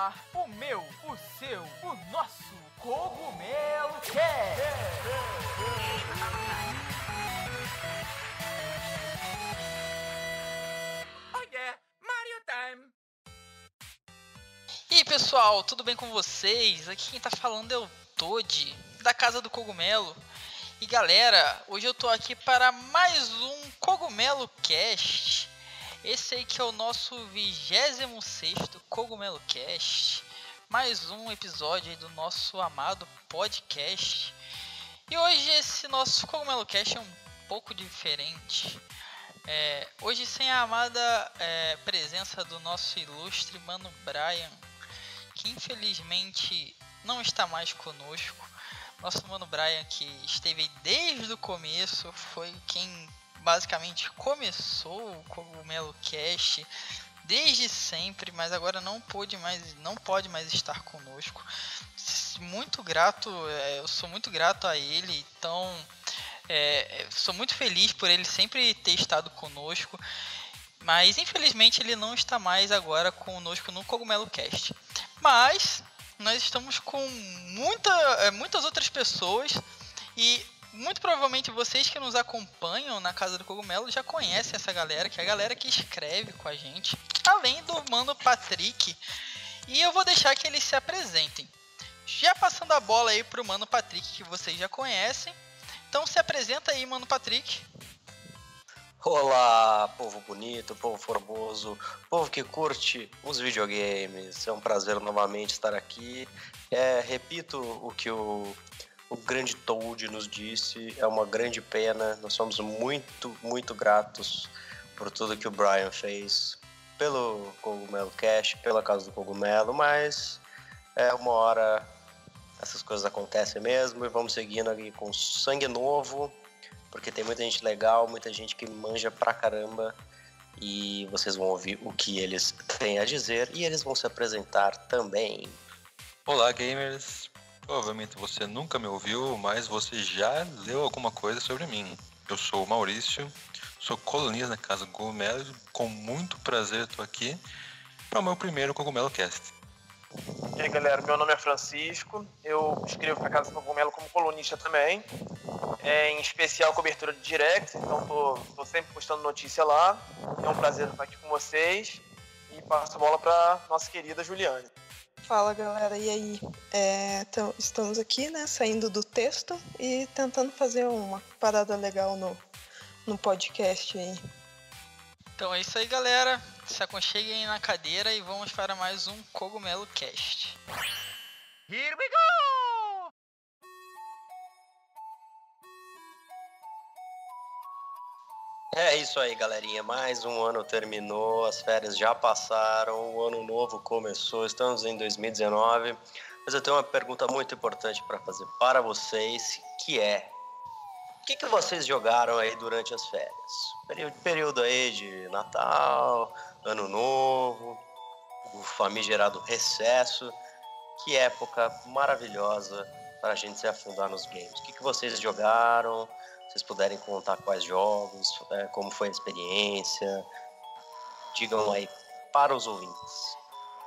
ar o meu, o seu, o nosso Cogumelo Cast. Oh yeah, Mario Time! E aí pessoal, tudo bem com vocês? Aqui quem tá falando é o Toad, da Casa do Cogumelo. E galera, hoje eu tô aqui para mais um Cogumelo Cast. Esse aí que é o nosso 26 Cogumelo Cast. Mais um episódio do nosso amado podcast. E hoje esse nosso Cogumelo Cast é um pouco diferente. É, hoje sem a amada é, presença do nosso ilustre mano Brian, que infelizmente não está mais conosco. Nosso mano Brian, que esteve desde o começo, foi quem basicamente começou o Cogumelo Cast desde sempre, mas agora não pôde mais, não pode mais estar conosco. Muito grato, é, eu sou muito grato a ele, então é, sou muito feliz por ele sempre ter estado conosco. Mas infelizmente ele não está mais agora conosco no Cogumelo Cast. Mas nós estamos com muita, é, muitas outras pessoas e muito provavelmente vocês que nos acompanham na Casa do Cogumelo já conhecem essa galera, que é a galera que escreve com a gente, além do mano Patrick. E eu vou deixar que eles se apresentem. Já passando a bola aí pro mano Patrick, que vocês já conhecem. Então se apresenta aí, mano Patrick. Olá, povo bonito, povo formoso, povo que curte os videogames. É um prazer novamente estar aqui. É, repito o que o, o grande Toad nos disse, é uma grande pena. Nós somos muito, muito gratos por tudo que o Brian fez pelo Cogumelo Cash, pela Casa do Cogumelo, mas é uma hora essas coisas acontecem mesmo e vamos seguindo aqui com sangue novo porque tem muita gente legal, muita gente que manja pra caramba e vocês vão ouvir o que eles têm a dizer e eles vão se apresentar também. Olá, gamers. Provavelmente você nunca me ouviu, mas você já leu alguma coisa sobre mim. Eu sou o Maurício, sou colunista na Casa Cogumelo, com muito prazer estou aqui para o meu primeiro Cogumelo Cast. E aí galera, meu nome é Francisco, eu escrevo para Casa Cogumelo como colunista também, é, em especial cobertura de direct, então tô sempre postando notícia lá. É um prazer estar aqui com vocês e passo a bola para nossa querida Juliane. Fala galera, e aí? É, então, estamos aqui, né, saindo do texto e tentando fazer uma parada legal no, no podcast aí. Então é isso aí, galera. Se aconcheguem na cadeira e vamos para mais um Cogumelo Cast. Here we go! É isso aí, galerinha. Mais um ano terminou, as férias já passaram, o ano novo começou, estamos em 2019. Mas eu tenho uma pergunta muito importante para fazer para vocês, que é: o que, que vocês jogaram aí durante as férias? Período, aí de Natal, Ano Novo, o famigerado recesso. Que época maravilhosa para a gente se afundar nos games. O que, que vocês jogaram? Vocês puderem contar quais jogos, é, como foi a experiência, digam aí para os ouvintes.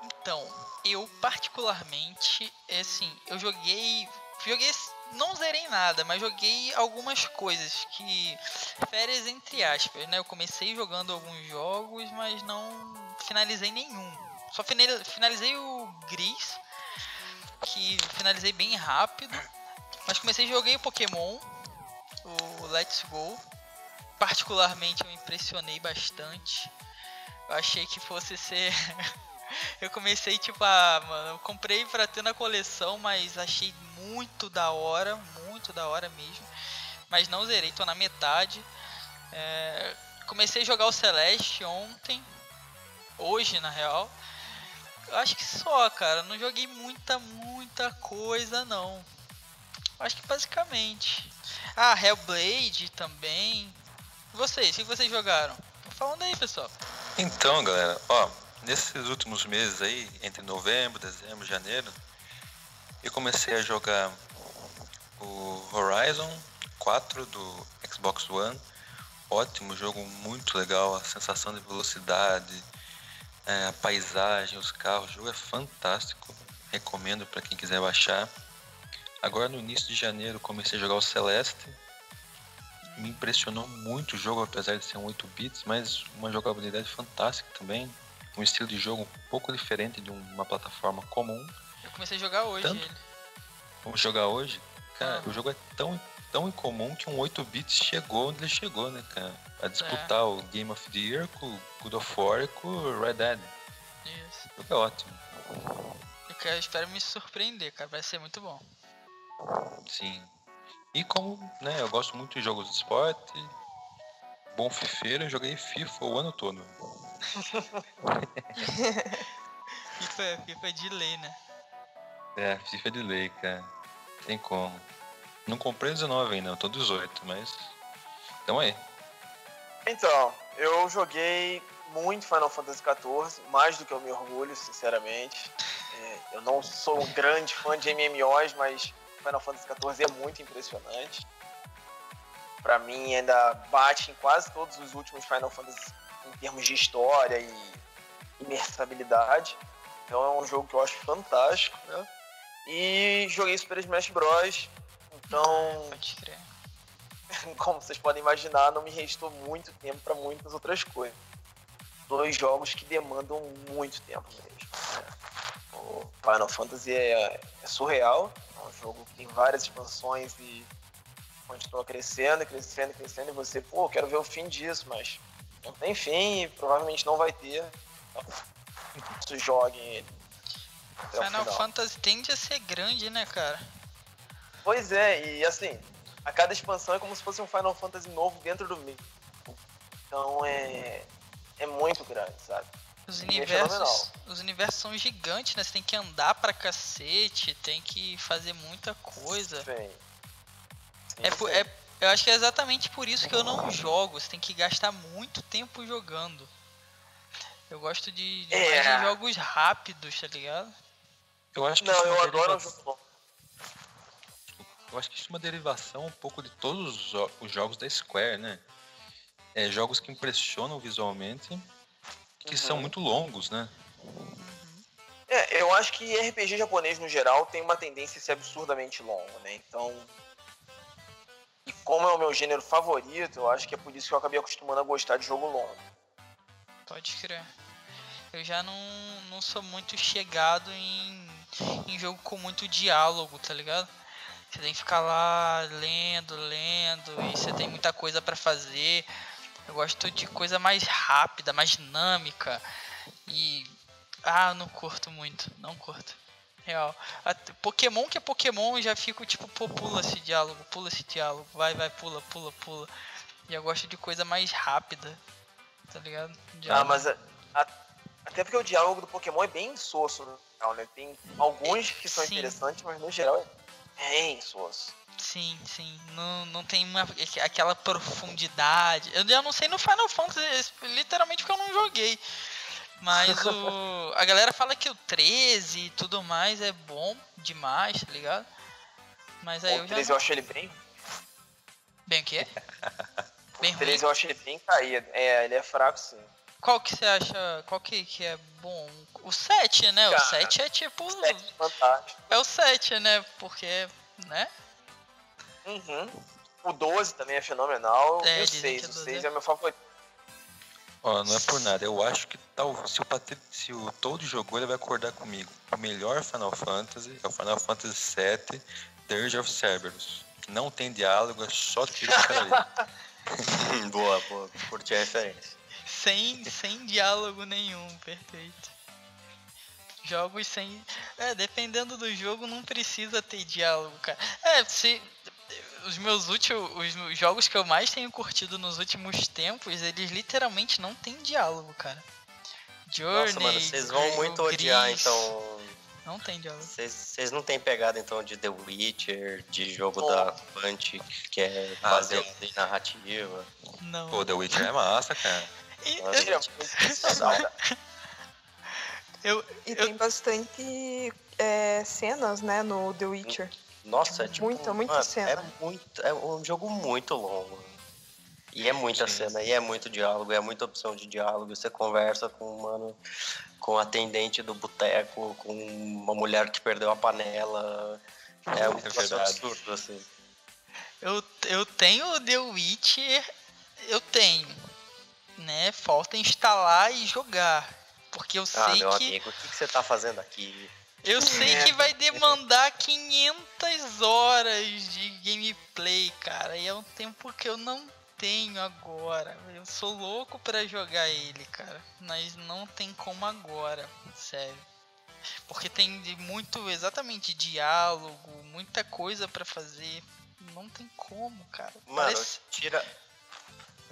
Então, eu particularmente, é assim, eu joguei, joguei, não zerei nada, mas joguei algumas coisas que férias entre aspas, né? Eu comecei jogando alguns jogos, mas não finalizei nenhum. Só finalizei o Gris, que finalizei bem rápido, mas comecei joguei o Pokémon o Let's Go. Particularmente eu me impressionei bastante. Eu achei que fosse ser. eu comecei tipo, ah, mano, eu comprei pra ter na coleção, mas achei muito da hora, muito da hora mesmo. Mas não zerei, tô na metade. É... Comecei a jogar o Celeste ontem, hoje na real. Eu acho que só, cara, não joguei muita, muita coisa não. Acho que basicamente. Ah, Hellblade também. Vocês, o que vocês jogaram? Falando aí, pessoal. Então, galera, ó, nesses últimos meses aí, entre novembro, dezembro, janeiro, eu comecei a jogar o Horizon 4 do Xbox One. Ótimo jogo, muito legal, a sensação de velocidade, É, a paisagem, os carros, o jogo é fantástico. Recomendo para quem quiser baixar. Agora no início de janeiro comecei a jogar o Celeste. Me impressionou muito o jogo, apesar de ser um 8 bits, mas uma jogabilidade fantástica também. Um estilo de jogo um pouco diferente de uma plataforma comum. Eu comecei a jogar hoje Tanto? ele. Vamos jogar hoje? Cara, Ah. o jogo é tão, tão incomum que um 8 bits chegou onde ele chegou, né, cara? A disputar É. o Game of the Year com o God of War e com o Red Dead. Isso. O jogo é ótimo. Eu quero- espero me surpreender, cara. Vai ser muito bom. Sim. E como, né, eu gosto muito de jogos de esporte, bom fifeiro, eu joguei FIFA o ano todo. FIFA, FIFA é de lei, né? É, FIFA é de lei, cara. Tem como. Não comprei 19 ainda, eu tô 18, mas. Então aí. Então, eu joguei muito Final Fantasy XIV, mais do que eu me orgulho, sinceramente. É, eu não sou um grande fã de MMOs, mas Final Fantasy XIV é muito impressionante. Pra mim, ainda bate em quase todos os últimos Final Fantasy em termos de história e imersabilidade. Então é um jogo que eu acho fantástico, né? E joguei Super Smash Bros. Então, como vocês podem imaginar, não me restou muito tempo para muitas outras coisas. Dois jogos que demandam muito tempo mesmo. né? O Final Fantasy é, é surreal, é um jogo que tem várias expansões e continua crescendo, crescendo, crescendo, e você, pô, quero ver o fim disso, mas não tem fim e provavelmente não vai ter. Então, joguem ele. final. Fantasy tende a ser grande, né, cara? Pois é, e assim, a cada expansão é como se fosse um Final Fantasy novo dentro do meio. Então é, é muito grande, sabe? Os é universos, fenomenal. os universos são gigantes, né? Você tem que andar pra cacete, tem que fazer muita coisa. Sim. Sim, É, sim. é- eu acho que é exatamente por isso que eu não jogo. Você tem que gastar muito tempo jogando. Eu gosto de, de É. mais de jogos rápidos, tá ligado? Eu acho que Não, isso é eu uma adoro. Eu acho que isso é uma derivação um pouco de todos os, jo- os jogos da Square, né? É, jogos que impressionam visualmente, que são Uhum. muito longos, né? É, eu acho que RPG japonês no geral tem uma tendência a ser absurdamente longo, né? Então. E como é o meu gênero favorito, eu acho que é por isso que eu acabei acostumando a gostar de jogo longo. Pode crer. Eu já não, não sou muito chegado em, em jogo com muito diálogo, tá ligado? Você tem que ficar lá lendo, lendo, e você tem muita coisa pra fazer. Eu gosto de coisa mais rápida, mais dinâmica. E. Ah, não curto muito, não curto. Real. Até- Pokémon que é Pokémon, já fico tipo, pô, pula esse diálogo, pula esse diálogo, vai, vai, pula, pula, pula. E eu gosto de coisa mais rápida, tá ligado? Ah, Diálogo. mas a- a- até porque o diálogo do Pokémon é bem insosso né? Tem alguns que são Sim. interessantes, mas no geral é bem insosso. Sim, sim. Não, não tem uma, aquela profundidade. Eu já não sei no Final Fantasy, literalmente porque eu não joguei. Mas o, a galera fala que o 13 e tudo mais é bom demais, tá ligado? Mas aí o eu já. 13 não- eu acho ele bem. Bem o quê? Bem O ruim. 13 eu acho ele bem caído. É, ele é fraco sim. Qual que você acha. Qual que, que é bom? O 7, né? O Cara, 7 é tipo. 7 fantástico. É o 7, né? Porque. Né? Uhum. O 12 também é fenomenal. É, e o dizem 6. que o O 12 6 é- é meu favorito. Ó, não é por nada. Eu acho que tal, se o se o Toad jogou, ele vai acordar comigo. O melhor Final Fantasy é o Final Fantasy VII Dirge of Cerberus. Que não tem diálogo, é só tiro de ali. boa, boa. Curti a referência. Sem, sem diálogo nenhum, perfeito. Jogos sem. É, dependendo do jogo, não precisa ter diálogo, cara. É, se. Os meus últimos. Os jogos que eu mais tenho curtido nos últimos tempos, eles literalmente não tem diálogo, cara. Journey. Nossa, mano, vocês vão muito Gris, odiar, então. Não tem diálogo. Vocês não têm pegada, então, de The Witcher, de jogo Oh. da Punch, que é Ah, baseado em narrativa. Não. Pô, The Witcher é massa, cara. E- é muito saudável. eu, E Eu- tem bastante é, cenas, né, no The Witcher. Nossa, é tipo. Muita, muita mano, cena. É, muito, é um jogo muito longo. E é muita Sim. cena, e é muito diálogo, é muita opção de diálogo. Você conversa com um mano, com o atendente do boteco, com uma mulher que perdeu a panela. É um É absurdo, assim. Eu, eu tenho The Witcher, eu tenho, né? Falta instalar e jogar. Porque eu Ah, sei meu que amigo, o que, que você tá fazendo aqui? eu sei que vai demandar 500 horas de gameplay, cara. E é um tempo que eu não tenho agora. Eu sou louco pra jogar ele, cara. Mas não tem como agora, sério. Porque tem de muito exatamente diálogo, muita coisa pra fazer. Não tem como, cara. Mano, Parece- tira.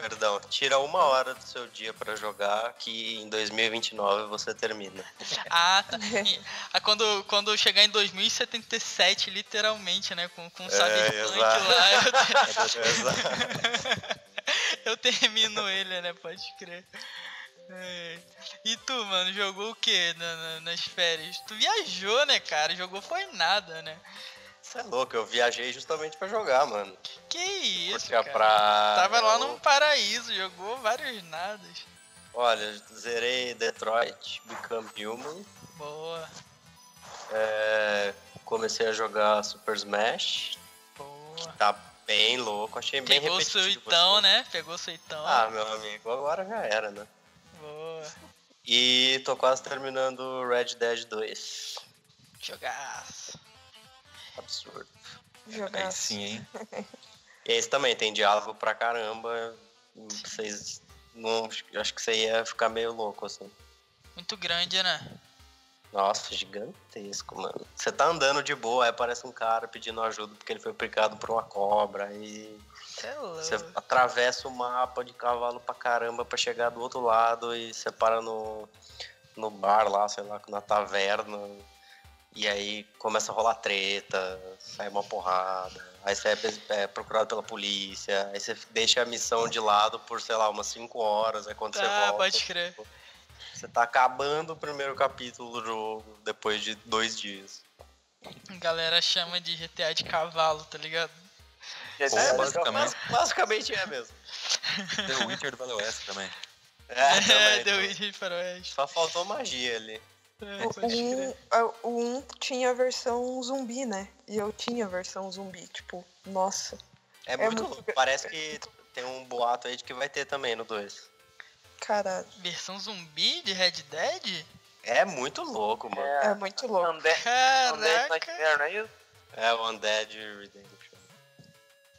Perdão, tira uma hora do seu dia pra jogar que em 2029 você termina. Ah, tá. Ah, quando, quando chegar em 2077, literalmente, né? Com, com o Cyberpunk exato. lá, eu, termino ele, né? Pode crer. É. E tu, mano, jogou o que na- na- nas férias? Tu viajou, né, cara? Jogou foi nada, né? Você é louco, eu viajei justamente pra jogar, mano. Que isso, Curti a cara? praia. Tava lá num paraíso, jogou vários nadas. Olha, zerei Detroit, Become Human. Boa, é, comecei a jogar Super Smash. boa. Tá bem louco, achei bem Pegou o repetitivo. suitão, assim. né? Pegou o suitão. Ah, meu amigo, agora já era, né? Boa. E tô quase terminando Red Dead 2. Jogaço. Absurdo. Jogar. Aí sim, hein? E esse também tem diálogo pra caramba. Vocês. Não, acho que você ia ficar meio louco, assim. Muito grande, né? Nossa, gigantesco, mano. Você tá andando de boa, aí aparece um cara pedindo ajuda porque ele foi picado por uma cobra. E Cê é louco. você atravessa o mapa de cavalo pra caramba pra chegar do outro lado e você para no, no bar lá, sei lá, na taverna. E aí começa a rolar treta, sai uma porrada. Aí você é, é procurado pela polícia. Aí você deixa a missão de lado por, sei lá, umas 5 horas. Aí quando você Ah, volta. pode crer. Você tá acabando o primeiro capítulo do jogo depois de dois dias. A galera chama de GTA de cavalo, tá ligado? Pô, disse, basicamente. Mas, basicamente é mesmo. The Witcher do Velho Oeste também. É, É, também. deu de faroeste. Só faltou magia ali. É, O pode crer. 1 a- o um tinha a versão zumbi, né? E eu tinha a versão zumbi. Tipo, nossa. É, É muito muito- louco. Parece que tem um boato aí de que vai ter também no 2. Caralho. Versão zumbi de Red Dead? É muito louco, mano. É É, muito louco. Undead, Undead Caraca, Nightmare, não é isso? É o Undead Redemption.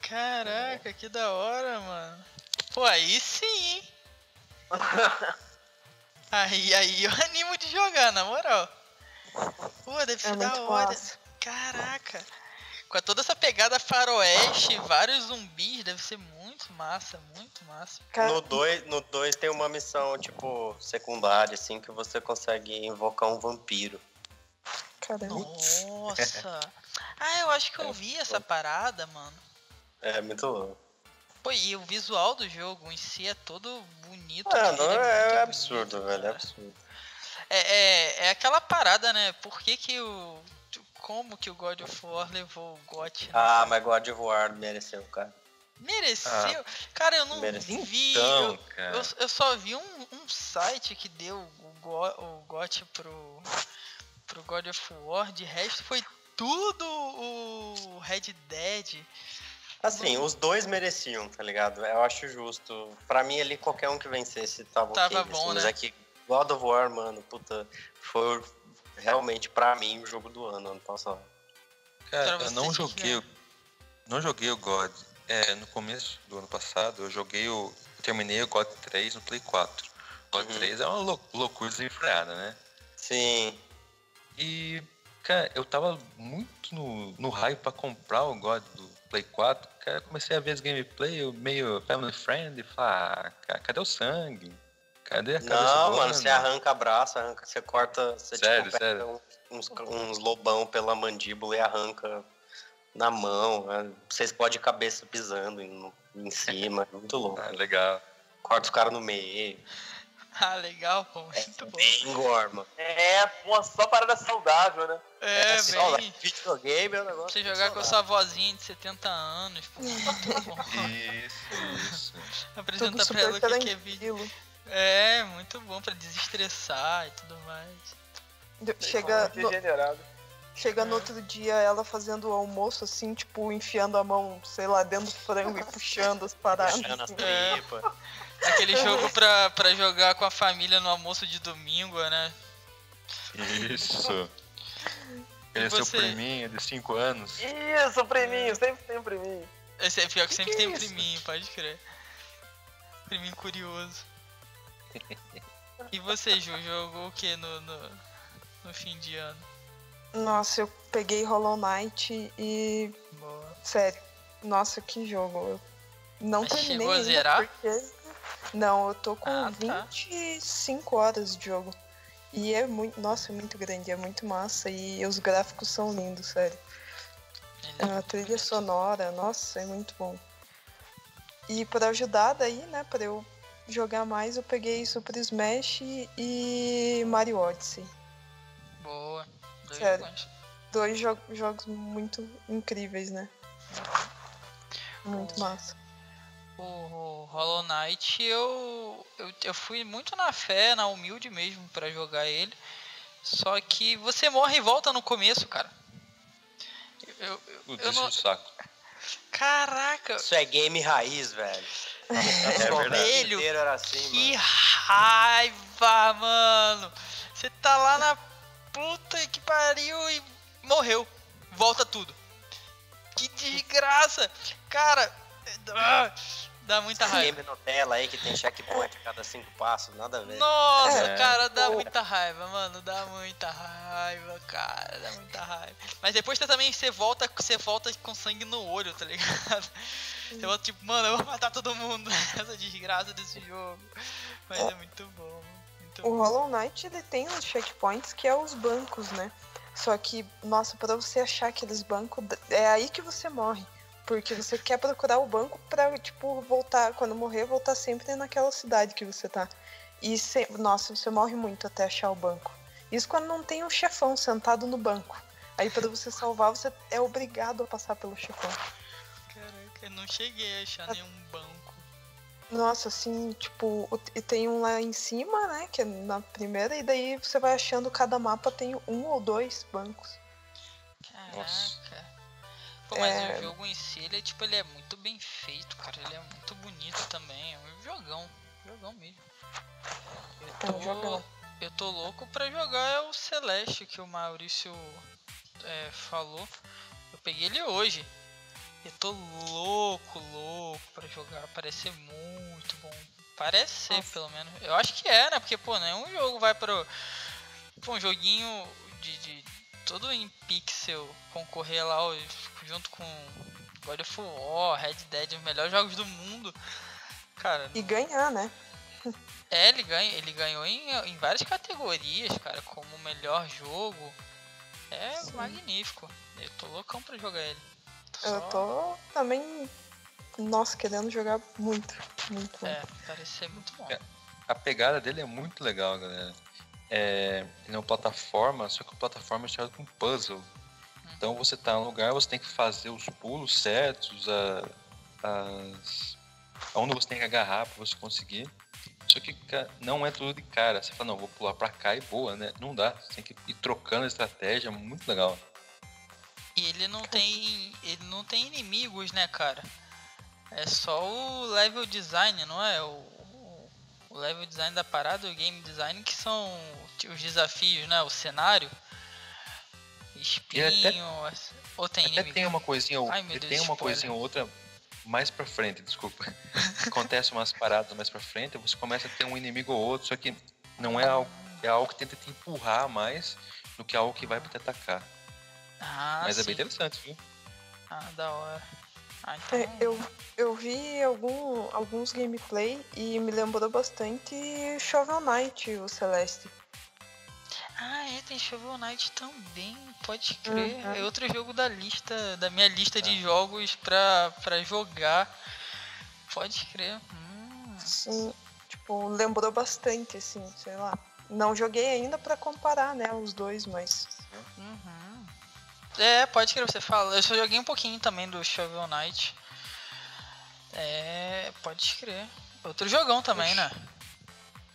caraca, que da hora, mano. Pô, aí sim, hein? Aí, aí eu animo de jogar, na moral. Pô, deve É ser da muito hora. massa. Caraca. Com toda essa pegada faroeste, vários zumbis, deve ser muito massa, muito massa. No 2 no dois tem uma missão, tipo, secundária, assim, que você consegue invocar um vampiro. caramba. Nossa. Ah, eu acho que eu vi essa parada, mano. É muito louco. Pô, e o visual do jogo em si é todo bonito. Ah, cara, não, é, muito absurdo, bonito, velho, é absurdo. É, é, é aquela parada, né? Por que que o... Como que o God of War levou o GOT? né? Ah, mas God of War mereceu, cara. Mereceu? Cara, eu não mereceu. vi. Então, eu, eu, eu só vi um, um site que deu o, Go, o GOT pro, pro God of War. De resto, foi tudo o Red Dead. Assim, os dois mereciam, tá ligado? Eu acho justo. Pra mim ali, qualquer um que vencesse tava, Tava ok. bom, assim, Mas né? é que God of War, mano, puta, foi realmente pra mim o jogo do ano, ano passado. Cara, eu não joguei. que o- Não joguei o God. É, no começo do ano passado, eu joguei o. Eu terminei o God 3 no Play 4. O God Uhum. 3 é uma lou- loucura desenfreada, né? Sim, E, cara, eu tava muito no, no raio pra comprar o God do Play 4. Cara, eu comecei a ver as gameplay meio family friend e falar, ah, cadê o sangue? Cadê a cabeça Não, humana? mano, você arranca braço, arranca, você corta, você Sério, tipo, sério. Uns, uns lobão pela mandíbula e arranca na mão. né? Você explode a cabeça pisando em, em cima, é muito louco. Ah, legal. Corta os caras no meio. Ah, legal, pô. Muito bom. Bem gorma. É, pô, só parada saudável, né? É, assim, ó, bem. videogame é um negócio. Você jogar com a sua vozinha de 70 anos, pô. Bom. Isso, isso. Apresenta pra ela o que que é vídeo. É, muito bom pra desestressar e tudo mais. Chega no, Degenerado. chega no É. outro dia ela fazendo o almoço, assim, tipo, enfiando a mão, sei lá, dentro do frango e puxando as paradas. Puxando as assim. É. tripas. Aquele jogo pra, pra jogar com a família no almoço de domingo, né? Isso. Ele é seu você? priminho de 5 anos. Isso, priminho, sempre tem um priminho. Esse é pior que sempre Que tem um isso? priminho, pode crer. Priminho curioso. E você, Ju, jogou o que no, no, no fim de ano? Nossa, eu peguei Hollow Knight e. Boa. Sério, nossa, que jogo. Eu não Mas terminei chegou a zerar? porque. Não, eu tô com Ah, tá. 25 horas de jogo. E é muito. Nossa, é muito grande, é muito massa. E os gráficos são lindos, sério. É A trilha sonora, nossa, é muito bom. E pra ajudar daí, né, pra eu jogar mais, eu peguei Super Smash e Mario Odyssey. Boa. Dois Sério. jogões. Dois jo- jogos muito incríveis, né? Muito Bom. massa. O, Hollow Knight eu, eu, eu fui muito na fé, na humilde mesmo pra jogar ele. Só que você morre e volta no começo, cara. Eu, eu, Putz, eu isso não. de saco. Caraca, Isso é game raiz, velho. É. Velho, inteiro era assim, que mano. raiva, mano. Você tá lá na puta que pariu e morreu. Volta tudo. Que desgraça. Cara, ah, dá muita raiva. game Nutella aí que tem checkpoint a cada cinco passos, nada a ver. Nossa, É. cara, dá Pô. muita raiva, mano. Dá muita raiva, cara. Dá muita raiva. Mas depois você também você volta, você volta com sangue no olho, tá ligado? Você volta tipo, mano, eu vou matar todo mundo. Essa desgraça desse jogo. Mas é muito bom. Muito O bom. Hollow Knight, ele tem os checkpoints que é os bancos, né? Só que, nossa, pra você achar aqueles bancos, é aí que você morre. Porque você quer procurar o banco pra, tipo, voltar, quando morrer, voltar sempre naquela cidade que você tá. E, se- nossa, você morre muito até achar o banco. Isso quando não tem um chefão sentado no banco. Aí pra você salvar, você é obrigado a passar pelo chefão. Caraca, eu não cheguei a achar nenhum banco. Nossa, assim, tipo, e tem um lá em cima, né? Que é na primeira, e daí você vai achando cada mapa tem um ou dois bancos. Nossa. Caraca. Pô, mas É. o jogo em si, ele é tipo, ele é muito bem feito, cara. Ele é muito bonito também. É um jogão. Jogão mesmo. É um jogão. Eu tô louco pra jogar é o Celeste que o Maurício é, falou. Eu peguei ele hoje. Eu tô louco, louco pra jogar. Parece ser muito bom. Parece ser, Nossa. pelo menos. Eu acho que é, né? Porque, pô, nenhum jogo vai pro. Pô, um joguinho de, de todo em pixel concorrer lá junto com God of War, Red Dead, os melhores jogos do mundo. Cara, E ganhar, né? é, ele, ganha, ele ganhou em, em várias categorias, cara, como melhor jogo. É Sim. magnífico. Eu tô loucão pra jogar ele. Eu Só- tô também, nossa, querendo jogar muito, muito. muito. É, parece ser muito bom. É. A pegada dele é muito legal, galera. É, ele é uma plataforma, só que uma plataforma é com puzzle. Então você tá no lugar, você tem que fazer os pulos certos, a, as, aonde você tem que agarrar pra você conseguir. Só que não é tudo de cara. Você fala, não, vou pular pra cá e boa, né? Não dá. Você tem que ir trocando a estratégia, é muito legal. E ele não tem. Ele não tem inimigos, né, cara? É só o level design, não é? O, o- level design da parada, o game design, que são os desafios, né? O cenário. Espinho. Ou tem Até inimigo? tem uma coisinha, ou- Ai, Deus, tem uma spoiler. coisinha ou outra mais pra frente, desculpa. Acontece umas paradas mais pra frente, você começa a ter um inimigo ou outro, só que não é algo, é algo que tenta te empurrar mais do que algo que vai pra te atacar. Ah, Mas é sim. bem interessante, viu? Ah, da hora. Ah, então. É, eu, eu vi algum, alguns gameplay e me lembrou bastante Shovel Knight, o Celeste. Ah, é, tem Shovel Knight também, pode crer. Uhum. É outro jogo da lista, da minha lista de jogos pra, pra jogar. Pode crer. Hum, Sim, Tipo, lembrou bastante, assim, sei lá. Não joguei ainda pra comparar, né, os dois, mas. Uhum. É, pode crer, você fala. Eu só joguei um pouquinho também do Shovel Knight. É, pode crer. Outro jogão também, né?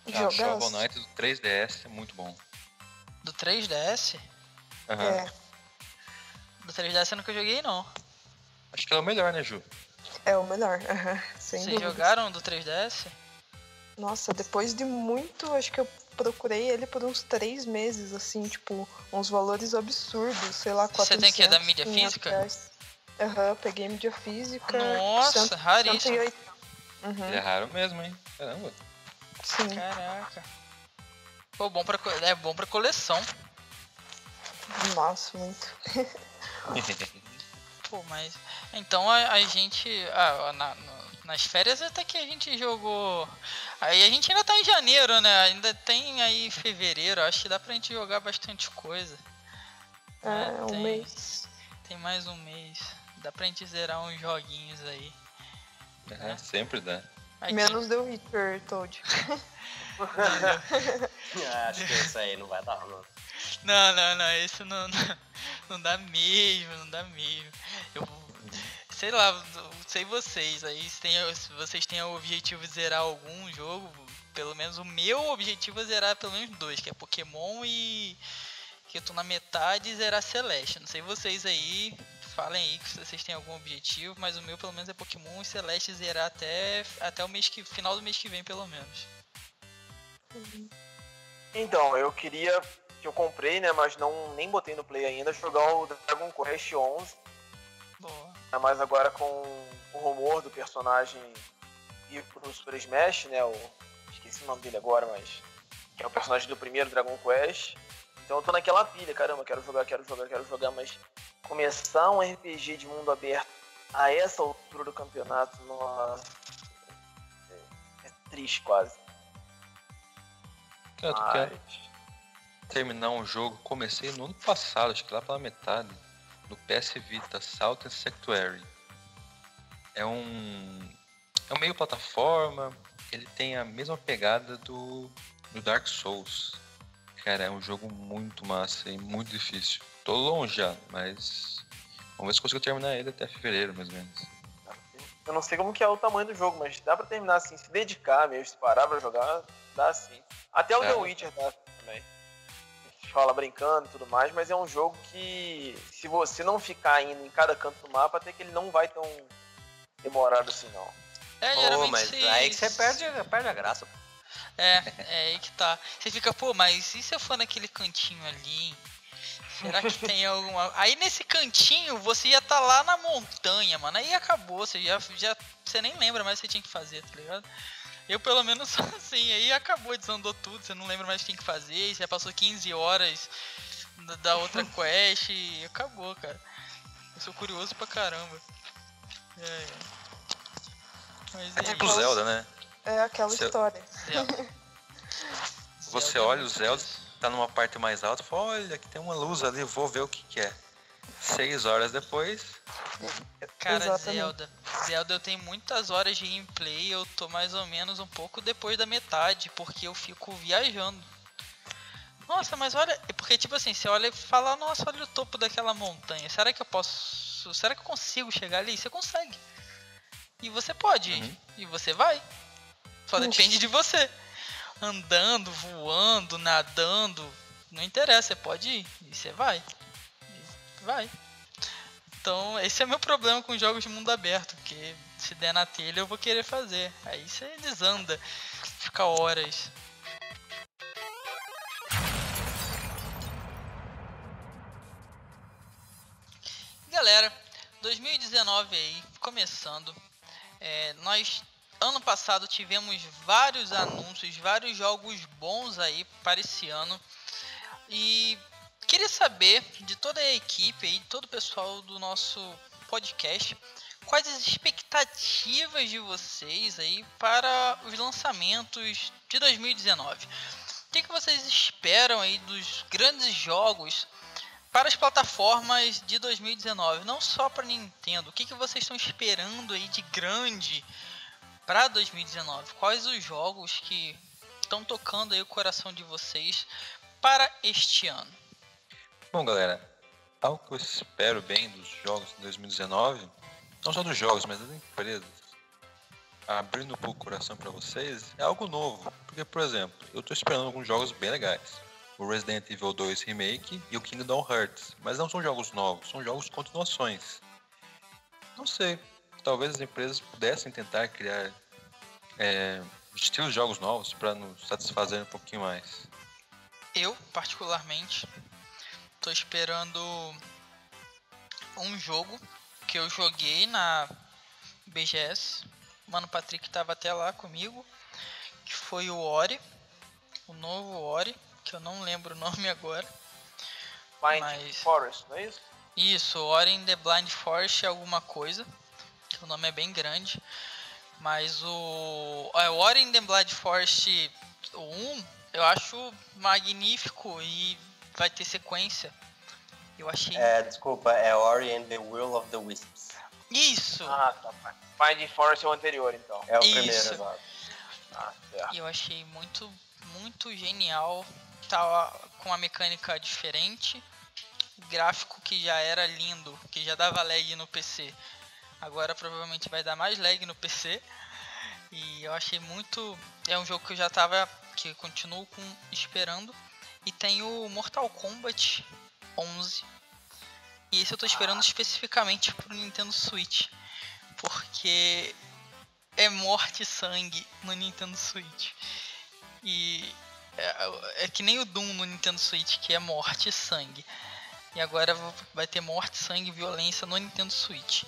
Ah, Jogaço. Shovel Knight do 3DS é muito bom. Do 3DS? Aham. É, Do 3DS eu nunca joguei, não. Acho que é o melhor, né, Ju? é o melhor. aham, sem Vocês dúvida. jogaram do 3DS? Nossa, depois de muito, acho que eu procurei ele por uns três meses, assim, tipo, uns valores absurdos, sei lá, Você tem que ir da 400, mídia 500 física? Aham, peguei mídia física. Nossa, cento- raríssimo. 108. Uhum, Ele é raro mesmo, hein? Caramba. sim. Caraca. Pô, bom pra, é bom pra coleção. Nossa, muito. Pô, mas. Então a, a gente. Ah, na- no- nas férias até que a gente jogou. Aí a gente ainda tá em janeiro, né? Ainda tem aí fevereiro. Acho que dá pra gente jogar bastante coisa. É, um tem, mês. Tem mais um mês. Dá pra gente zerar uns joguinhos aí. É, sempre dá. Aqui- Menos The Witcher, Toad. Ah, acho que isso aí não vai dar, não. Não, não, não, isso não, não, não dá mesmo, não dá mesmo. Eu sei lá, sei vocês aí, se, tem, se vocês têm o objetivo de zerar algum jogo, pelo menos o meu objetivo é zerar pelo menos dois, que é Pokémon e que eu tô na metade e zerar Celeste. Não sei vocês aí, falem aí se vocês têm algum objetivo, mas o meu pelo menos é Pokémon e Celeste zerar até, até o mês que, final do mês que vem pelo menos. Então, eu queria que eu comprei, né, mas não nem botei no play ainda, jogar o Dragon Quest 11, Boa. Ainda mais agora com o rumor do personagem ir pro Super Smash, né, o esqueci o nome dele agora, mas que é o personagem do primeiro Dragon Quest. Então eu tô naquela pilha, caramba, quero jogar, quero jogar, quero jogar, mas começar um RPG de mundo aberto a essa altura do campeonato, nossa, é, é triste quase. Cara, tu Mas- quer terminar um jogo? Comecei no ano passado, acho que lá pela metade. No PS Vita, Salt and Sanctuary. É um. É um meio plataforma. Ele tem a mesma pegada do, do Dark Souls. Cara, é um jogo muito massa e muito difícil. Tô longe já, mas. Vamos ver se consigo terminar ele até fevereiro, mais ou menos. Eu não sei como que é o tamanho do jogo, mas dá pra terminar assim, se dedicar mesmo, se parar pra jogar, dá sim. Até o É. The Witcher dá também. Fala brincando e tudo mais, mas é um jogo que se você não ficar indo em cada canto do mapa, até que ele não vai tão demorado assim não. É, Pô, geralmente mas se- aí que você perde, perde a graça. É, é aí que tá. Você fica, pô, mas e se eu for naquele cantinho ali? Será que tem alguma. Aí nesse cantinho você ia tá lá na montanha, mano. Aí acabou, você já, já. Você nem lembra mais o que você tinha que fazer, tá ligado? Eu pelo menos sou assim, aí acabou, desandou tudo, você não lembra mais o que tem que fazer, você já passou 15 horas da, outra quest e acabou, cara. Eu sou curioso pra caramba. É, é. Mas É é tipo isso. Zelda, né? É aquela história. Zelda. Você Zelda é olha o Zelda, isso. tá numa parte mais alta, fala, olha, aqui tem uma luz ali, vou ver o que que é. Seis horas depois, Cara, Exatamente. Zelda. Zelda eu tenho muitas horas de gameplay, eu tô mais ou menos um pouco depois da metade, porque eu fico viajando. Nossa, mas olha, é porque tipo assim, você olha e fala, nossa, olha o topo daquela montanha. Será que eu posso. Será que eu consigo chegar ali? Você consegue. E você pode. Uhum. E você vai. Só depende de você. Andando, voando, nadando. Não interessa, você pode ir. E você vai. E vai. Então, esse é meu problema com jogos de mundo aberto, porque se der na telha eu vou querer fazer. Aí você desanda, fica horas. Galera, 2019 aí, começando. É, nós, ano passado, tivemos vários anúncios, vários jogos bons aí para esse ano. E queria saber de toda a equipe aí, todo o pessoal do nosso podcast, quais as expectativas de vocês aí para os lançamentos de 2019. O que, que vocês esperam aí dos grandes jogos para as plataformas de 2019, não só para Nintendo. O que, que vocês estão esperando aí de grande para 2019, quais os jogos que estão tocando aí o coração de vocês para este ano? Bom, galera, algo que eu espero bem dos jogos de 2019, não só dos jogos, mas das empresas, abrindo um pouco o coração para vocês, é algo novo. Porque, por exemplo, eu estou esperando alguns jogos bem legais. O Resident Evil 2 Remake e o Kingdom Hearts. Mas não são jogos novos, são jogos continuações. Não sei, talvez as empresas pudessem tentar criar é, estilos de jogos novos para nos satisfazer um pouquinho mais. Eu, particularmente, tô esperando um jogo que eu joguei na BGS. Mano, Patrick tava até lá comigo, que foi o Ori, o novo Ori, que eu não lembro o nome agora. Find Mas- Forest, não é isso? Isso, Ori in the Blind Forest é alguma coisa, que o nome é bem grande. Mas o, é, o Ori in the Blind Forest o 1 eu acho magnífico e vai ter sequência. Eu achei É, desculpa, é Ori and the Will of the Wisps. isso. Ah, tá. Find Forest é o anterior, então. É o Isso. primeiro, exato. Ah, certo. E eu achei muito, muito genial. Tá com uma mecânica diferente. Gráfico que já era lindo, que já dava lag no PC. Agora provavelmente vai dar mais lag no PC. E eu achei muito. É um jogo que eu já tava. que eu continuo com, esperando. E tem o Mortal Kombat 11. E esse eu tô esperando especificamente pro Nintendo Switch. Porque é morte e sangue no Nintendo Switch. E é, é que nem o Doom no Nintendo Switch, que é morte e sangue. E agora vai ter morte, sangue e violência no Nintendo Switch.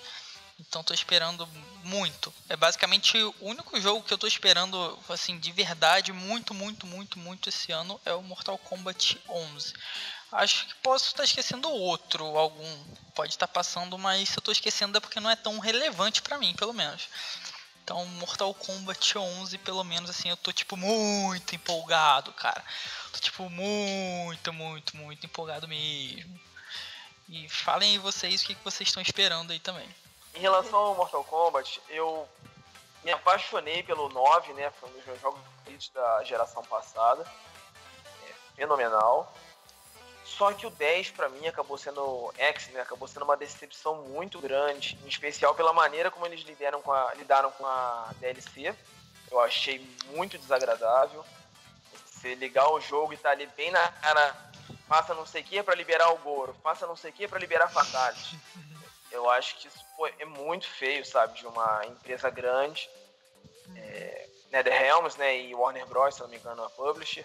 Então tô esperando muito. É basicamente o único jogo que eu tô esperando, assim, de verdade, muito, muito, muito, muito esse ano é o Mortal Kombat 11. Acho que posso estar esquecendo outro, algum. Pode estar passando, mas se eu tô esquecendo é porque não é tão relevante pra mim, pelo menos. Então, Mortal Kombat 11, pelo menos assim, eu tô tipo muito empolgado, cara. Tô tipo muito, muito, muito empolgado mesmo. E falem aí vocês o que vocês estão esperando aí também. Em relação ao Mortal Kombat, eu me apaixonei pelo 9, né? Foi um dos meus jogos da geração passada. É fenomenal. Só que o 10 pra mim acabou sendo X, né? Acabou sendo uma decepção muito grande, em especial pela maneira como eles lidaram com a, lidaram com a DLC. Eu achei muito desagradável. Você ligar o jogo e tá ali bem na cara, faça não sei o que pra liberar o Goro, faça não sei o que pra liberar Fatality. Eu acho que isso foi, é muito feio, sabe, de uma empresa grande. É, NetherRealms, né, e Warner Bros, se não me engano, a publisher.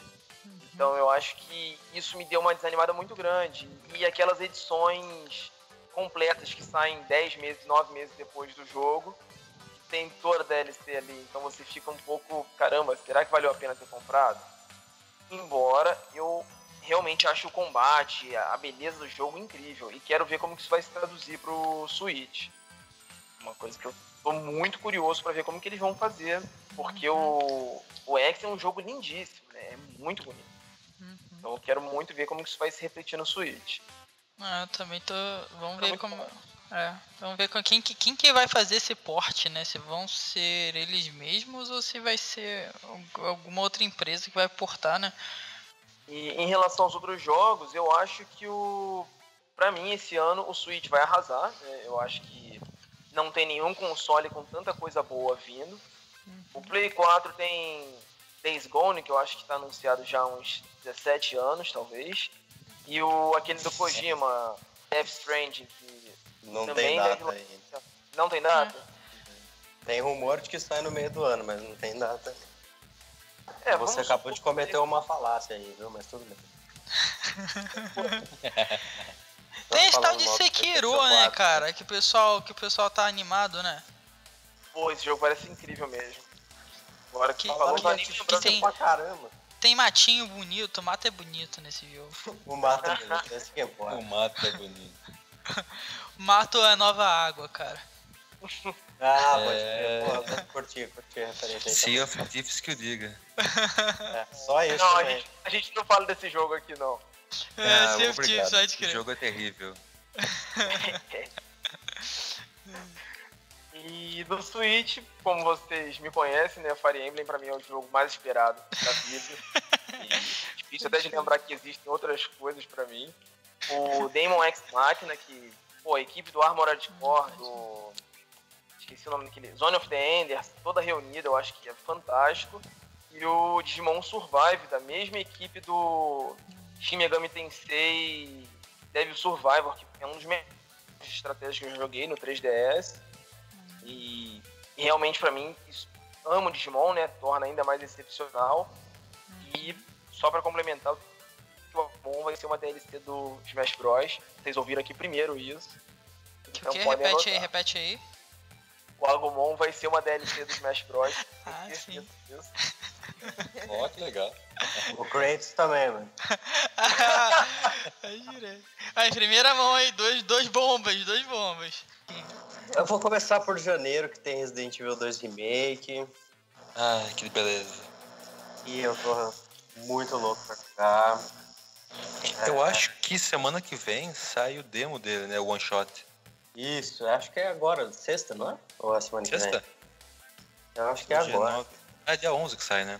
Então eu acho que isso me deu uma desanimada muito grande. E aquelas edições completas que saem 10 meses, 9 meses depois do jogo, que tem toda a DLC ali. Então você fica um pouco, caramba, será que valeu a pena ter comprado? Embora eu realmente acho o combate, a beleza do jogo incrível. E quero ver como que isso vai se traduzir pro Switch. Uma coisa que eu tô muito curioso para ver como que eles vão fazer. Porque o, o X é um jogo lindíssimo, né? É muito bonito. Então eu quero muito ver como que isso vai se refletir no Switch. Ah, eu também tô. Vamos ver como. bom. É, vamos ver com quem, que- quem que vai fazer esse porte, né? Se vão ser eles mesmos ou se vai ser al- alguma outra empresa que vai portar, né? E em relação aos outros jogos, eu acho que o. Pra mim, esse ano o Switch vai arrasar. né? Eu acho que não tem nenhum console com tanta coisa boa vindo. O Play 4 tem Days Gone, que eu acho que tá anunciado já há uns 17 anos, talvez. E o aquele do Kojima, Death Stranding, que Não também tem deve data lan- ainda. não tem data. Tem rumor de que sai no meio do ano, mas não tem data. É, Você acabou de cometer uma falácia aí, viu? Mas tudo bem. Tem esse tal falando de Sekiro, né, 4. cara? Que o pessoal, que o pessoal tá animado, né? Pô, esse jogo parece incrível mesmo. Agora que, Que- falou, que- que lembrando. tem- pra caramba. Tem matinho bonito, o mato é bonito nesse jogo. O mato é bonito, esse que importa. O mato é bonito. Mato é a nova água, cara. Ah, pode É. crer. Pô, eu curti, curti a referência aí. Sea of Thieves que o diga. É, só isso Não, a também. gente, a gente não fala desse jogo aqui, não. É, Ah, Sea of. Thieves, pode O crer. jogo é terrível. E E do Switch, como vocês me conhecem, né? Fire Emblem pra mim é o jogo mais esperado da vida. E difícil até de lembrar que existem outras coisas pra mim. O Demon X Machina, que, pô, a equipe do Armored Core, do. Esqueci o nome daquele. Zone of the Enders, toda reunida, eu acho que é fantástico. E o Digimon Survive, da mesma equipe do Shin Megami Tensei Devil Survivor, que é um dos melhores estratégias que eu joguei no 3DS. E, e realmente, pra mim, isso- amo Digimon, né? Torna ainda mais excepcional. E só pra complementar, o Digimon vai ser uma DLC do Smash Bros. Vocês ouviram aqui primeiro isso. Então o que? Repete aí, anotar. repete aí. O Agumon vai ser uma DLC do Smash Bros. Ah, sim. Ó, que legal. O Kratos também, mano. aí direto. Aí, primeira mão aí, dois, dois bombas, dois bombas. Eu vou começar por janeiro, que tem Resident Evil 2 Remake. Ah, que beleza. E eu tô muito louco pra jogar. Eu acho que semana que vem sai o demo dele, né? O One Shot. Isso, acho que é agora, sexta, não é? Ou é semana que Sexta? vem? Eu acho que é Dia agora. Ah, é dia 11 que sai, né?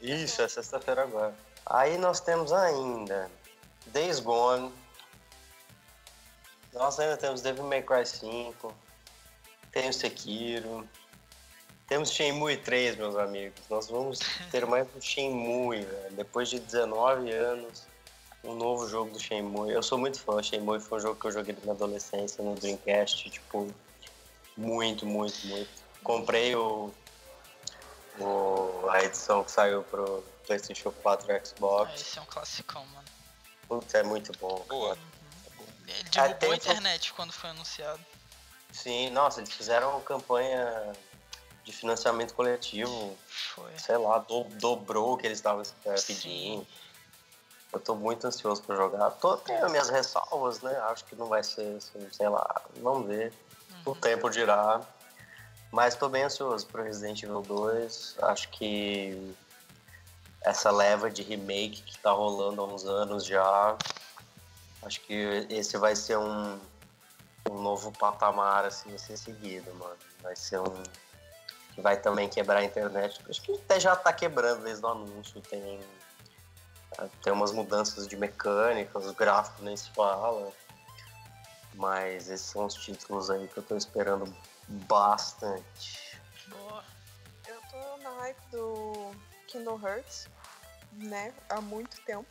Isso, é sexta-feira agora. Aí nós temos ainda Days Gone. Nós ainda temos Devil May Cry 5. Tem o Sekiro. Temos Shenmue 3, meus amigos. Nós vamos ter mais um Shenmue, velho. Depois de 19 anos, um novo jogo do Shenmue. Eu sou muito fã. Shenmue foi um jogo que eu joguei na minha adolescência no Dreamcast, tipo, muito, muito, muito. Comprei o, o- a edição que saiu pro PlayStation 4 e Ah, Xbox. esse é um classicão, mano. Putz, é muito bom. Boa. Ele derrubou a internet quando foi anunciado. Sim, nossa, eles fizeram campanha de financiamento coletivo, Foi. sei lá, do- dobrou o que eles estavam é, Sim. Eu tô muito ansioso pra jogar. Tô, tenho as minhas ressalvas, né? Acho que não vai ser, assim, sei lá, vamos ver. O Uhum. tempo dirá. Mas tô bem ansioso pro Resident Evil 2. Acho que essa leva de remake que tá rolando há uns anos já. Acho que esse vai ser um, um novo patamar assim a ser seguido, mano. Vai ser um. que vai também quebrar a internet. Acho que até já tá quebrando desde o anúncio. Tem, tem umas mudanças de mecânica, os gráficos nem se fala. Mas esses são os títulos aí que eu tô esperando bastante. Boa. Eu tô na hype do Kingdom Hearts, né? Há muito tempo.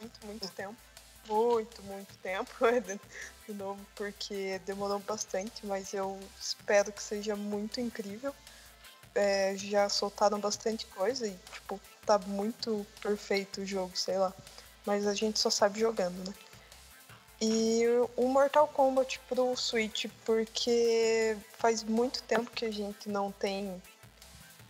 muito, muito tempo. Muito, muito tempo. De novo, porque demorou bastante, mas eu espero que seja muito incrível. É, já soltaram bastante coisa e, tipo, tá muito perfeito o jogo, sei lá. Mas a gente só sabe jogando, né? E o Mortal Kombat pro Switch, porque faz muito tempo que a gente não tem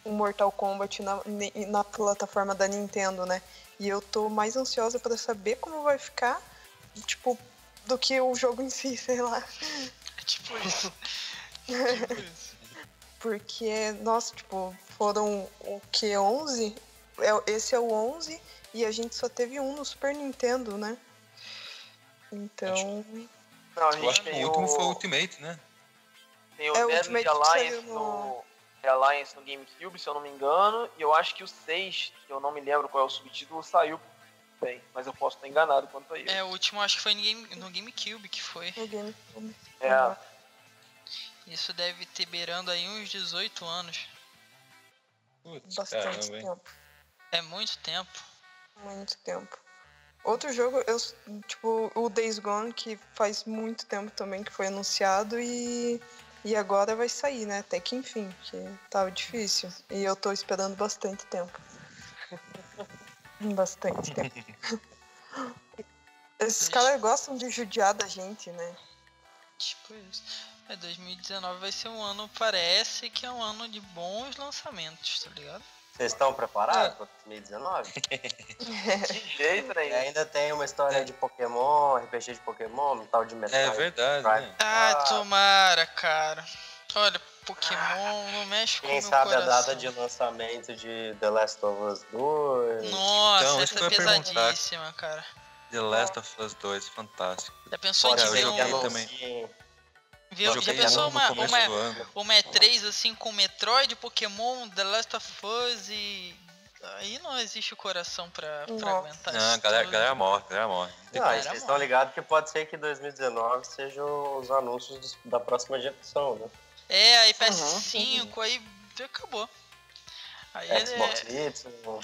um Mortal Kombat na, na plataforma da Nintendo, né? E eu tô mais ansiosa pra saber como vai ficar, tipo, do que o jogo em si, sei lá. É tipo isso. tipo isso. Porque, nossa, tipo, foram o que, 11? É, esse é o 11 e a gente só teve um no Super Nintendo, né? Então, Não, a Eu acho que o último foi o Ultimate, né? tem o É, o Deadly Ultimate Alliance no- no... Alliance no GameCube, se eu não me engano, e eu acho que o 6, que eu não me lembro qual é o subtítulo, saiu bem, mas eu posso estar enganado quanto a isso. É, o último acho que foi no, game, no GameCube que foi. no GameCube. É, Isso deve ter beirando aí uns 18 anos. Putz, Bastante caramba, tempo. É muito tempo. Muito tempo. Outro jogo, eu, tipo, o Days Gone, que faz muito tempo também que foi anunciado e, e agora vai sair, né? Até que enfim, que tava difícil. E eu tô esperando bastante tempo. bastante tempo. Esses caras gostam de judiar da gente, né? Tipo isso. É, 2019 vai ser um ano, parece que é um ano de bons lançamentos, tá ligado? Vocês estão preparados para 2019? de jeito E nenhum. ainda tem uma história de Pokémon, RPG de Pokémon, um tal de Metal. É verdade, né? Ah, Ah. tomara, cara. Olha, Pokémon não mexe com Quem sabe coração. a data de lançamento de The Last of Us 2? Nossa, Então, isso essa é pesadíssima, cara. The Last of Us 2, fantástico. Já pensou Pode de eu ver um... anuncie- Viu? Já pensou uma, uma, uma E3 assim com Metroid, Pokémon, The Last of Us e. Aí não existe o coração pra, pra aguentar Não, isso galera, tudo. galera morre, galera morre. Não, e vocês estão ligados que pode ser que 2019 sejam os anúncios dos- da próxima geração, né? É, aí Uhum, PS5, aí acabou. Aí Xbox é, Y.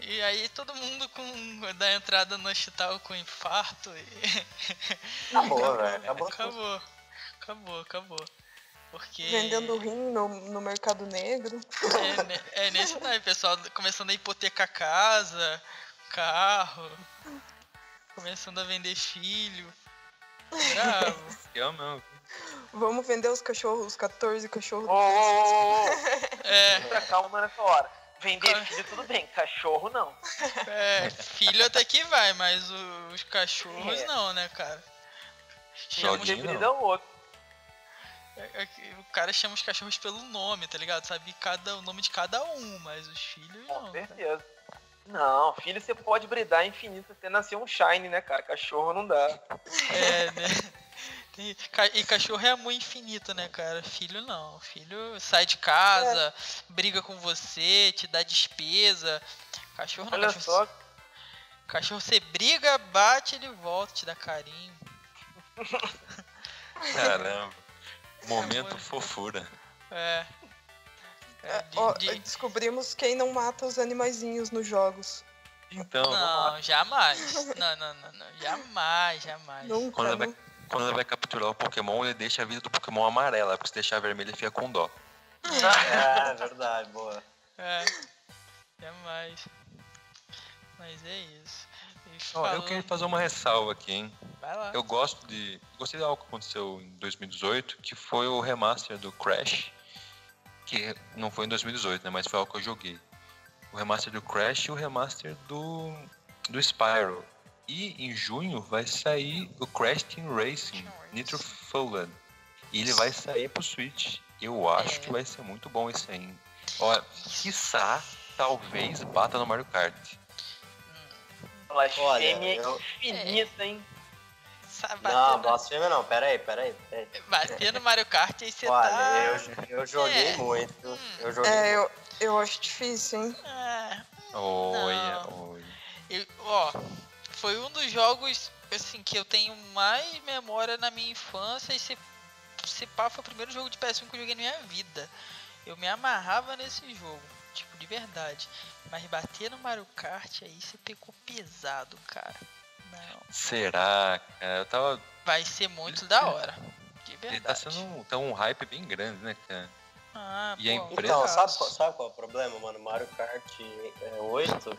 e aí todo mundo com da entrada no hospital com infarto e Acabou, velho. Acabou. acabou. Acabou, acabou. Porque Vendendo rim no, no mercado negro. é, ne- é nesse daí, pessoal começando a hipotecar casa, carro, começando a vender filho. Bravo. Eu não. Vamos vender os cachorros, os 14 cachorros. Ô, ô, ô, ô, É, calma nessa hora. Vender filho, tudo bem. Cachorro, não. é, filho até que vai, mas os cachorros É. não, né, cara? Um Chama, Joguinho. debrida o outro. É- é o cara chama os cachorros pelo nome, tá ligado? Sabe cada, o nome de cada um, mas os filhos Com não. certeza. Não, filho você pode bridar infinito até nascer um shine, né, cara? Cachorro não dá. É, né? E, e cachorro é amor infinito, né, cara? Filho não. Filho sai de casa, briga com você, te dá despesa. Cachorro não. Olha Cachorro, só, cachorro você briga, bate, ele volta, te dá carinho. Caramba. Momento fofura. É. É, É, de- ó, de- Descobrimos quem não mata os animaizinhos nos jogos. Então, Não, jamais. Não, não, não, não. Jamais, jamais. Nunca, quando ele, vai, quando ele vai capturar o Pokémon, ele deixa a vida do Pokémon amarela, porque se deixar vermelho, ele fica com dó. É, verdade, boa. É. Jamais. Mas é isso. Ó, eu queria fazer uma ressalva aqui, hein? Vai lá. Eu gosto de. Gostei de algo que aconteceu em 2018, que foi o remaster do Crash. Que não foi em 2018, né? Mas foi algo que eu joguei. O remaster do Crash e o remaster do. do Spyro. E em junho vai sair o Crash Team Racing Nitro Fueled. E ele vai sair pro Switch. Eu acho É. que vai ser muito bom esse aí. Olha, quiçá, talvez bata no Mario Kart. blasfêmia eu- infinita, hein? Sabe, Não, blasfêmia não, pera aí, pera aí. Pera aí. bater no Mario Kart aí você Olha, tá. eu, eu joguei É. muito. Eu joguei É, muito. eu, eu acho difícil, hein? É, Olha, Não. olha. eu- ó, foi um dos jogos assim que eu tenho mais memória na minha infância e se, se pá foi o primeiro jogo de PS1 que eu joguei na minha vida. Eu me amarrava nesse jogo, tipo, de verdade. Mas bater no Mario Kart aí você pegou pesado, cara. Não. Será? cara? Eu tava. Vai ser muito da hora. De Ele tá verdade. sendo um, tá um hype bem grande, né, cara? Ah, E a pô, empresa- Então, sabe, qual- sabe qual é o problema, mano? Mario Kart é, 8,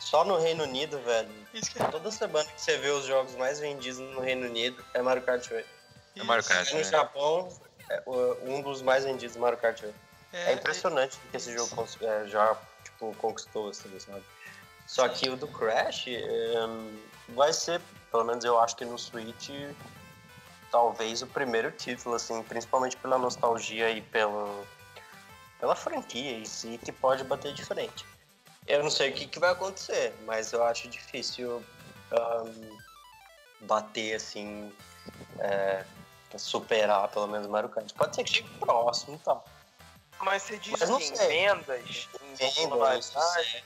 só no Reino Unido, velho. Isso que Toda semana que você vê os jogos mais vendidos no Reino Unido é Mario Kart 8. É Mario. Kart, E no né? Japão, é um dos mais vendidos é Mario Kart 8. É, É, impressionante o que esse jogo é, já tipo, conquistou, assim, sabe? Só que o do Crash é, vai ser, pelo menos eu acho que no Switch, talvez o primeiro título, assim, principalmente pela nostalgia e pela, pela franquia em si, que pode bater de frente. Eu não sei o que, que vai acontecer, mas eu acho difícil ahn, bater, assim, é, superar pelo menos Mario Kart. Pode ser que chegue próximo e tal. Mas você diz Mas não assim, sei. vendas, Em venda, em popularidade.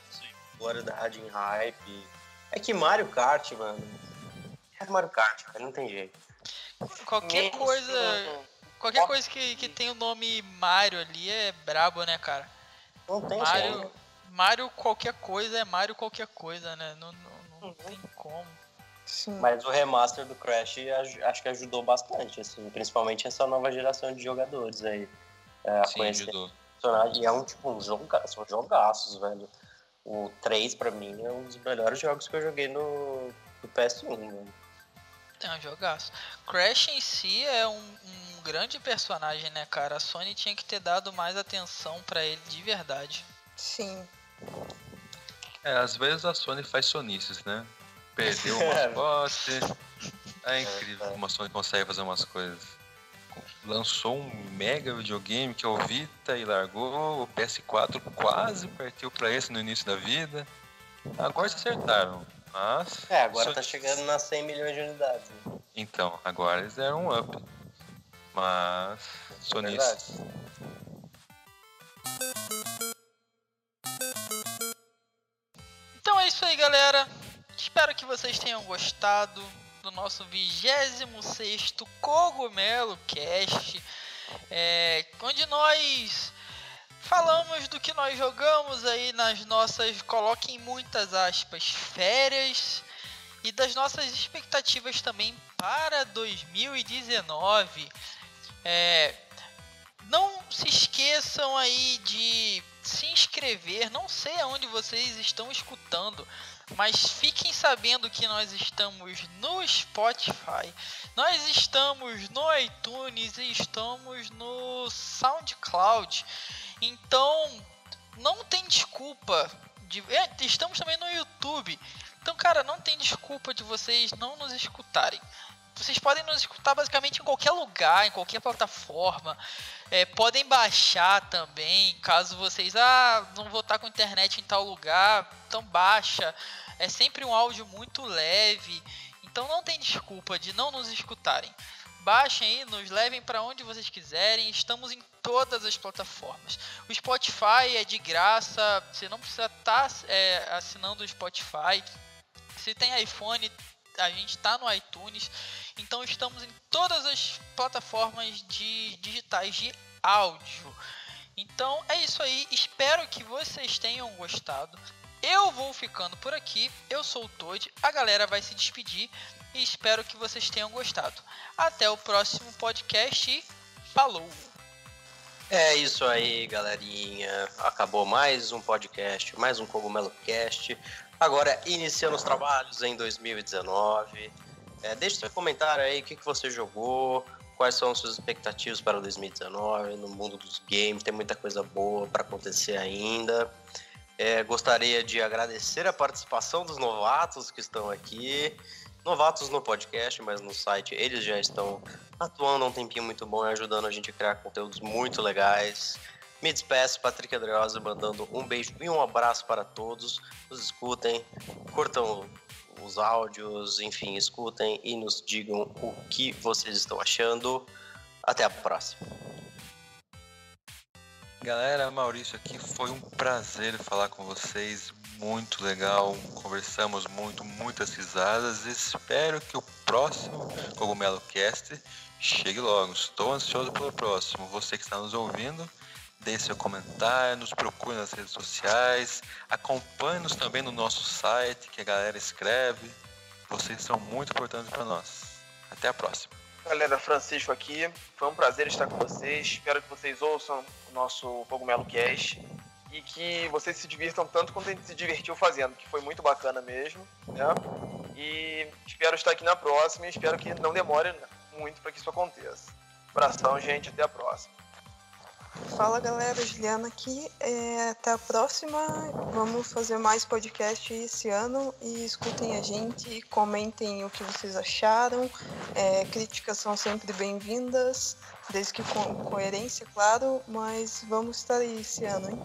Popularidade, em hype. É que Mario Kart, mano. É Mario Kart, cara, não tem jeito. qualquer Mesmo coisa. Qualquer coisa que, que tem o nome Mario ali é brabo, né, cara? Não tem Mario, jeito. Mario qualquer coisa é Mario qualquer coisa, né? Não, não, não Uhum. tem como. Sim. Mas o remaster do Crash acho que ajudou bastante, assim, principalmente essa nova geração de jogadores aí. É, a Sim, ajudou. E é um tipo um joga são jogaços, velho. O 3 pra mim é um dos melhores jogos que eu joguei no, no PS1, velho. É um jogaço. Crash em si é um, um grande personagem, né, cara? A Sony tinha que ter dado mais atenção pra ele de verdade. Sim. É, às vezes a Sony faz sonices, né? Perdeu o mascote. É incrível É, é. como a Sony consegue fazer umas coisas. Lançou um mega videogame que é o Vita e largou. O PS4 quase partiu pra esse no início da vida. Agora se acertaram. Mas. É, agora tá chegando nas 100 milhões de unidades. né? Então, agora eles deram um up. Mas É nisso. Então é isso aí, galera. Espero que vocês tenham gostado do nosso 26 Cogumelo Cast, é, onde nós falamos do que nós jogamos aí nas nossas, coloquem muitas aspas, férias e das nossas expectativas também para 2019. É, não se esqueçam aí de se inscrever. Não sei aonde vocês estão escutando, mas fiquem sabendo que nós estamos no Spotify, nós estamos no iTunes e estamos no SoundCloud. Então, não tem desculpa. De... é, estamos também no YouTube. Então, cara, não tem desculpa de vocês não nos escutarem. Vocês podem nos escutar basicamente em qualquer lugar, em qualquer plataforma. É, podem baixar também, caso vocês ah não vou estar com internet em tal lugar, então baixa. É sempre um áudio muito leve, então não tem desculpa de não nos escutarem. Baixem aí, nos levem para onde vocês quiserem. Estamos em todas as plataformas. O Spotify é de graça, você não precisa estar é, assinando o Spotify. Se tem iPhone, a gente está no iTunes. Então estamos em todas as plataformas de digitais de áudio. Então é isso aí. Espero que vocês tenham gostado. Eu vou ficando por aqui. Eu sou o Toad. A galera vai se despedir e espero que vocês tenham gostado. Até o próximo podcast e falou. É isso aí, galerinha. Acabou mais um podcast, mais um Cogumelo Cast. Agora iniciando os trabalhos em 2019. É, deixe seu comentário aí, o que, que você jogou, quais são as suas expectativas para 2019 no mundo dos games. Tem muita coisa boa para acontecer ainda. É, gostaria de agradecer a participação dos novatos que estão aqui. Novatos no podcast, mas no site eles já estão atuando há um tempinho muito bom e ajudando a gente a criar conteúdos muito legais. Me despeço, Patrick Adriose, mandando um beijo e um abraço para todos. Nos escutem, curtam os áudios, enfim, escutem e nos digam o que vocês estão achando. Até a próxima. Galera, Maurício aqui, foi um prazer falar com vocês, muito legal, conversamos muito, muitas risadas, espero que o próximo Cogumelo Cast chegue logo, estou ansioso pelo próximo, você que está nos ouvindo, deixe seu comentário, nos procure nas redes sociais, acompanhe-nos também no nosso site, que a galera escreve, vocês são muito importantes para nós. Até a próxima. Galera, Francisco aqui. Foi um prazer estar com vocês. Espero que vocês ouçam o nosso Cogumelo Cast e que vocês se divirtam tanto quanto a gente se divertiu fazendo, que foi muito bacana mesmo, né? E espero estar aqui na próxima e espero que não demore muito para que isso aconteça. Abração, gente, até a próxima. Fala galera, Juliana aqui. É, até a próxima. Vamos fazer mais podcast esse ano e escutem a gente, comentem o que vocês acharam. É, críticas são sempre bem-vindas, desde que com coerência, claro. Mas vamos estar aí esse ano, hein?